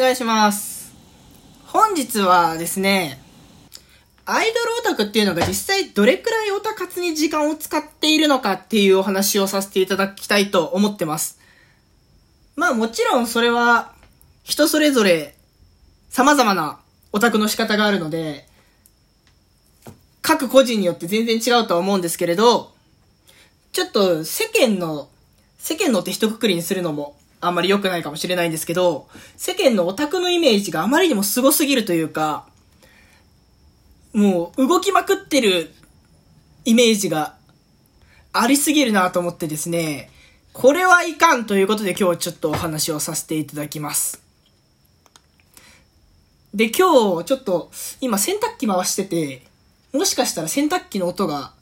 願いします。本日はですね、アイドルオタクっていうのが実際どれくらいオタ活に時間を使っているのかっていうお話をさせていただきたいと思ってます。まあもちろんそれは人それぞれ様々なオタクの仕方があるので、各個人によって全然違うとは思うんですけれど、ちょっと世間の、世間のって一括りにするのもあんまり良くないかもしれないんですけど、世間のオタクのイメージがあまりにも凄すぎるというか、もう動きまくってるイメージがありすぎるなと思ってですね、これはいかんということで今日ちょっとお話をさせていただきます。で、今日ちょっと今洗濯機回してて、もしかしたら洗濯機の音が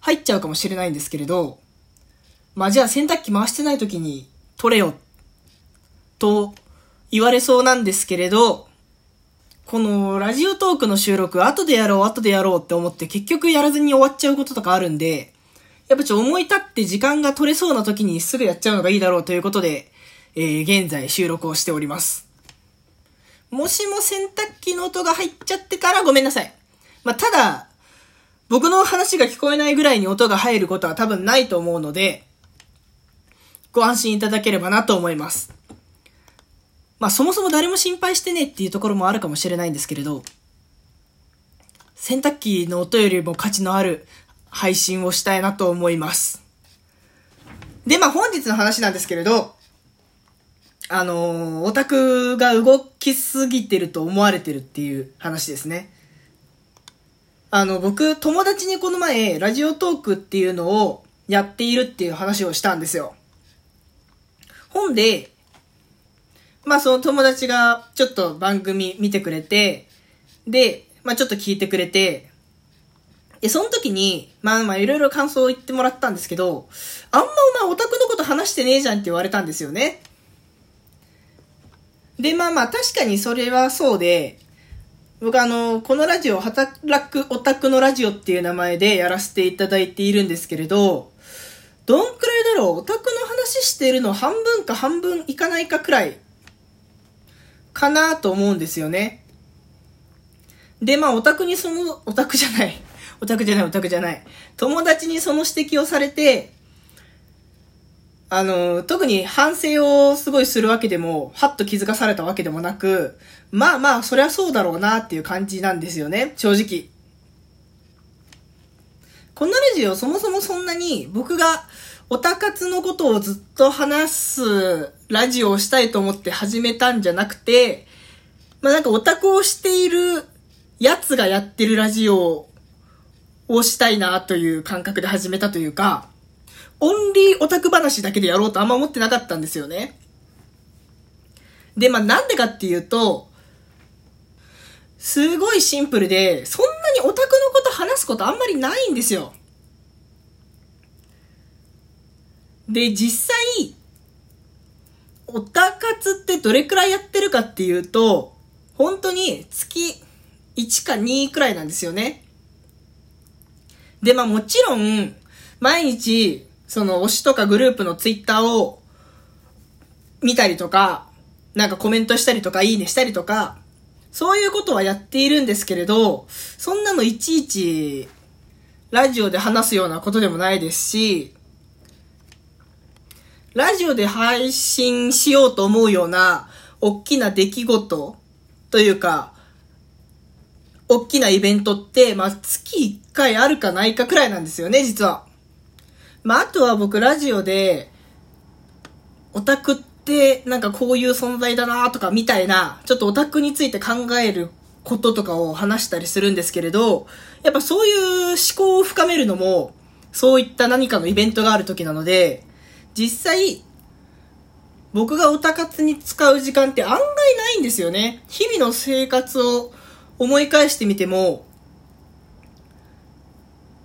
入っちゃうかもしれないんですけれど、まあじゃあ洗濯機回してない時に撮れよっと言われそうなんですけれど、このラジオトークの収録後でやろう後でやろうって思って結局やらずに終わっちゃうこととかあるんで、やっぱちょ思い立って時間が取れそうな時にすぐやっちゃうのがいいだろうということで、えー、現在収録をしております。もしも洗濯機の音が入っちゃってからごめんなさい。まあ、ただ、僕の話が聞こえないぐらいに音が入ることは多分ないと思うので、ご安心いただければなと思います。まあそもそも誰も心配してねっていうところもあるかもしれないんですけれど、洗濯機の音よりも価値のある配信をしたいなと思います。で、まあ本日の話なんですけれど、あのー、オタクが動きすぎてると思われてるっていう話ですね。あの、僕、友達にこの前、ラジオトークっていうのをやっているっていう話をしたんですよ。本で、まあその友達がちょっと番組見てくれて、で、まあちょっと聞いてくれて、で、その時に、まあまあいろいろ感想を言ってもらったんですけど、あんまお前オタクのこと話してねえじゃんって言われたんですよね。で、まあまあ確かにそれはそうで、僕あの、このラジオ、働くオタクのラジオっていう名前でやらせていただいているんですけれど、どんくらいだろう？オタクの話してるの半分か半分いかないかくらいかなと思うんですよね。で、まあ、オタクにその、オタクじゃない。オタクじゃない、オタクじゃない。友達にその指摘をされて、あの、特に反省をすごいするわけでも、はっと気づかされたわけでもなく、まあまあ、そりゃそうだろうなっていう感じなんですよね、正直。このラジオそもそもそんなに僕がオタ活のことをずっと話すラジオをしたいと思って始めたんじゃなくて、まあなんかオタクをしているやつがやってるラジオをしたいなという感覚で始めたというか、オンリーオタク話だけでやろうとあんま思ってなかったんですよね。で、まあなんでかっていうと、すごいシンプルで、そんなにオタクのこと話すことあんまりないんですよ。で、実際、オタ活ってどれくらいやってるかっていうと、本当に月1か2くらいなんですよね。で、まあもちろん、毎日、その推しとかグループのツイッターを見たりとか、なんかコメントしたりとか、いいねしたりとか、そういうことはやっているんですけれど、そんなのいちいち、ラジオで話すようなことでもないですし、ラジオで配信しようと思うような、大きな出来事というか、大きなイベントって、まあ、月1回あるかないかくらいなんですよね、実は。まあ、あとは僕ラジオで、オタクってなんかこういう存在だなとかみたいな、ちょっとオタクについて考えることとかを話したりするんですけれど、やっぱそういう思考を深めるのも、そういった何かのイベントがある時なので、実際、僕がオタ活に使う時間って案外ないんですよね。日々の生活を思い返してみても、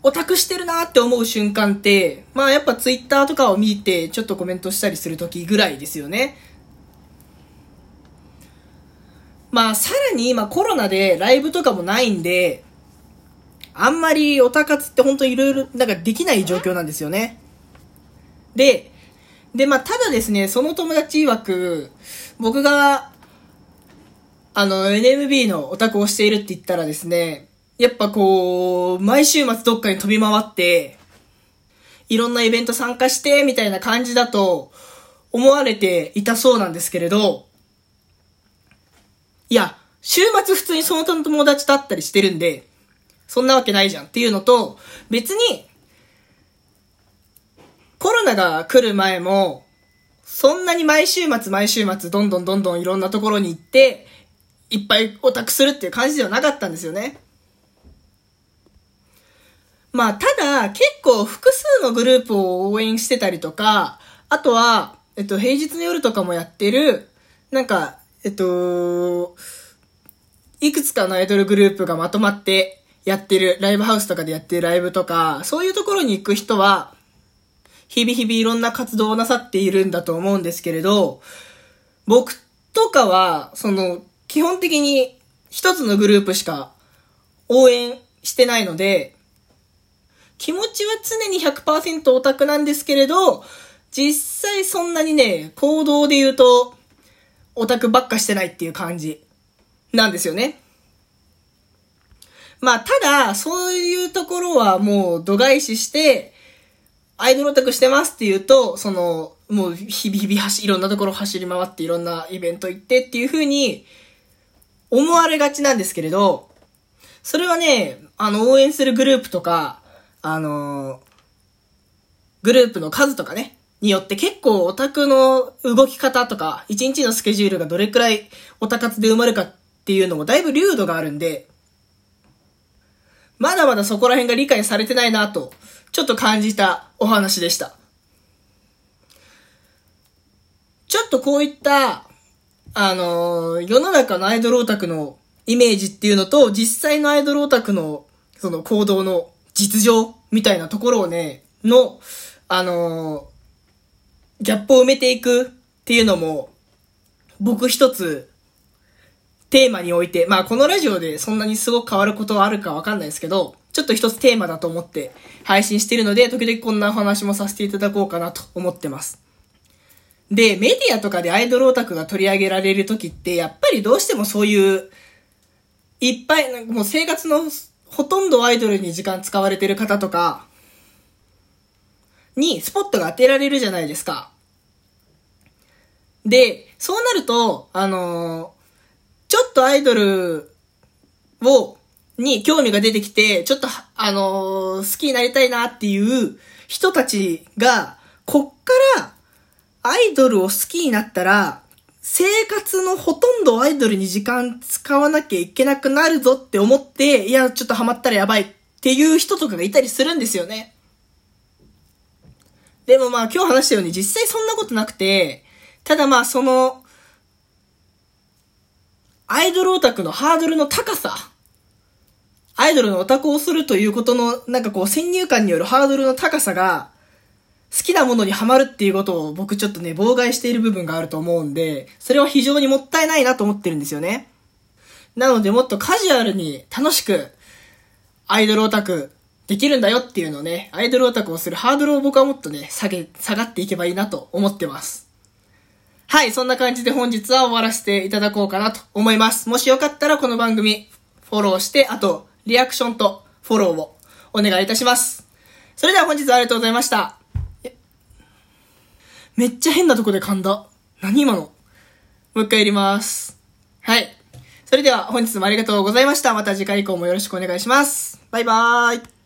オタクしてるなって思う瞬間って、まあやっぱツイッターとかを見てちょっとコメントしたりする時ぐらいですよね。まあさらに今コロナでライブとかもないんで、あんまりオタ活って本当いろいろなんかできない状況なんですよね。で、でまあただですね、その友達曰く、僕があの、NMB のオタクをしているって言ったらですね、やっぱこう、毎週末どっかに飛び回って、いろんなイベント参加して、みたいな感じだと思われていたそうなんですけれど、いや、週末普通にその友達と会ったりしてるんで、そんなわけないじゃんっていうのと、別に、ロナが来る前も、そんなに毎週末毎週末どんどんどんどんいろんなところに行って、いっぱいオタクするっていう感じではなかったんですよね。まあ、ただ、結構複数のグループを応援してたりとか、あとは、えっと、平日の夜とかもやってる、なんか、えっと、いくつかのアイドルグループがまとまってやってる、ライブハウスとかでやってるライブとか、そういうところに行く人は、日々日々いろんな活動をなさっているんだと思うんですけれど、僕とかは、その、基本的に一つのグループしか応援してないので、気持ちは常に100%オタクなんですけれど、実際そんなにね、行動で言うと、オタクばっかしてないっていう感じなんですよね。まあ、ただ、そういうところはもう度外視して、アイドルオタクしてますって言うと、その、もう日々日々走、いろんなところ走り回っていろんなイベント行ってっていう風に思われがちなんですけれど、それはね、あの、応援するグループとか、あのグループの数とかね、によって結構オタクの動き方とか、一日のスケジュールがどれくらいオタ活で埋まるかっていうのもだいぶ流度があるんで、まだまだそこら辺が理解されてないなと、ちょっと感じたお話でした。ちょっとこういった、あのー、世の中のアイドルオタクのイメージっていうのと、実際のアイドルオタクの、その行動の実情みたいなところをね、の、あのーギャップを埋めていくっていうのも、僕一つ、テーマにおいて、まあこのラジオでそんなにすごく変わることはあるかわかんないですけど、ちょっと一つテーマだと思って配信してるので、時々こんなお話もさせていただこうかなと思ってます。で、メディアとかでアイドルオタクが取り上げられる時って、やっぱりどうしてもそういう、いっぱい、もう生活のほとんどアイドルに時間使われてる方とか、にスポットが当てられるじゃないですか。で、そうなると、あのー、ちょっとアイドルを、に興味が出てきて、ちょっと、あのー、好きになりたいなっていう人たちが、こっからアイドルを好きになったら、生活のほとんどアイドルに時間使わなきゃいけなくなるぞって思って、いや、ちょっとハマったらやばいっていう人とかがいたりするんですよね。でもまあ今日話したように実際そんなことなくて、ただまあその、アイドルオタクのハードルの高さ、アイドルのオタクをするということの、なんかこう先入観によるハードルの高さが、好きなものにハマるっていうことを僕ちょっとね、妨害している部分があると思うんで、それは非常にもったいないなと思ってるんですよね。なのでもっとカジュアルに楽しく、アイドルオタクできるんだよっていうのをね、アイドルオタクをするハードルを僕はもっとね、下げ、下がっていけばいいなと思ってます。はい、そんな感じで本日は終わらせていただこうかなと思います。もしよかったらこの番組、フォローして、あと、リアクションとフォローをお願いいたします。それでは本日はありがとうございました。めっちゃ変なとこで噛んだ。何今の？もう一回やります。はい。それでは本日もありがとうございました。また次回以降もよろしくお願いします。バイバーイ。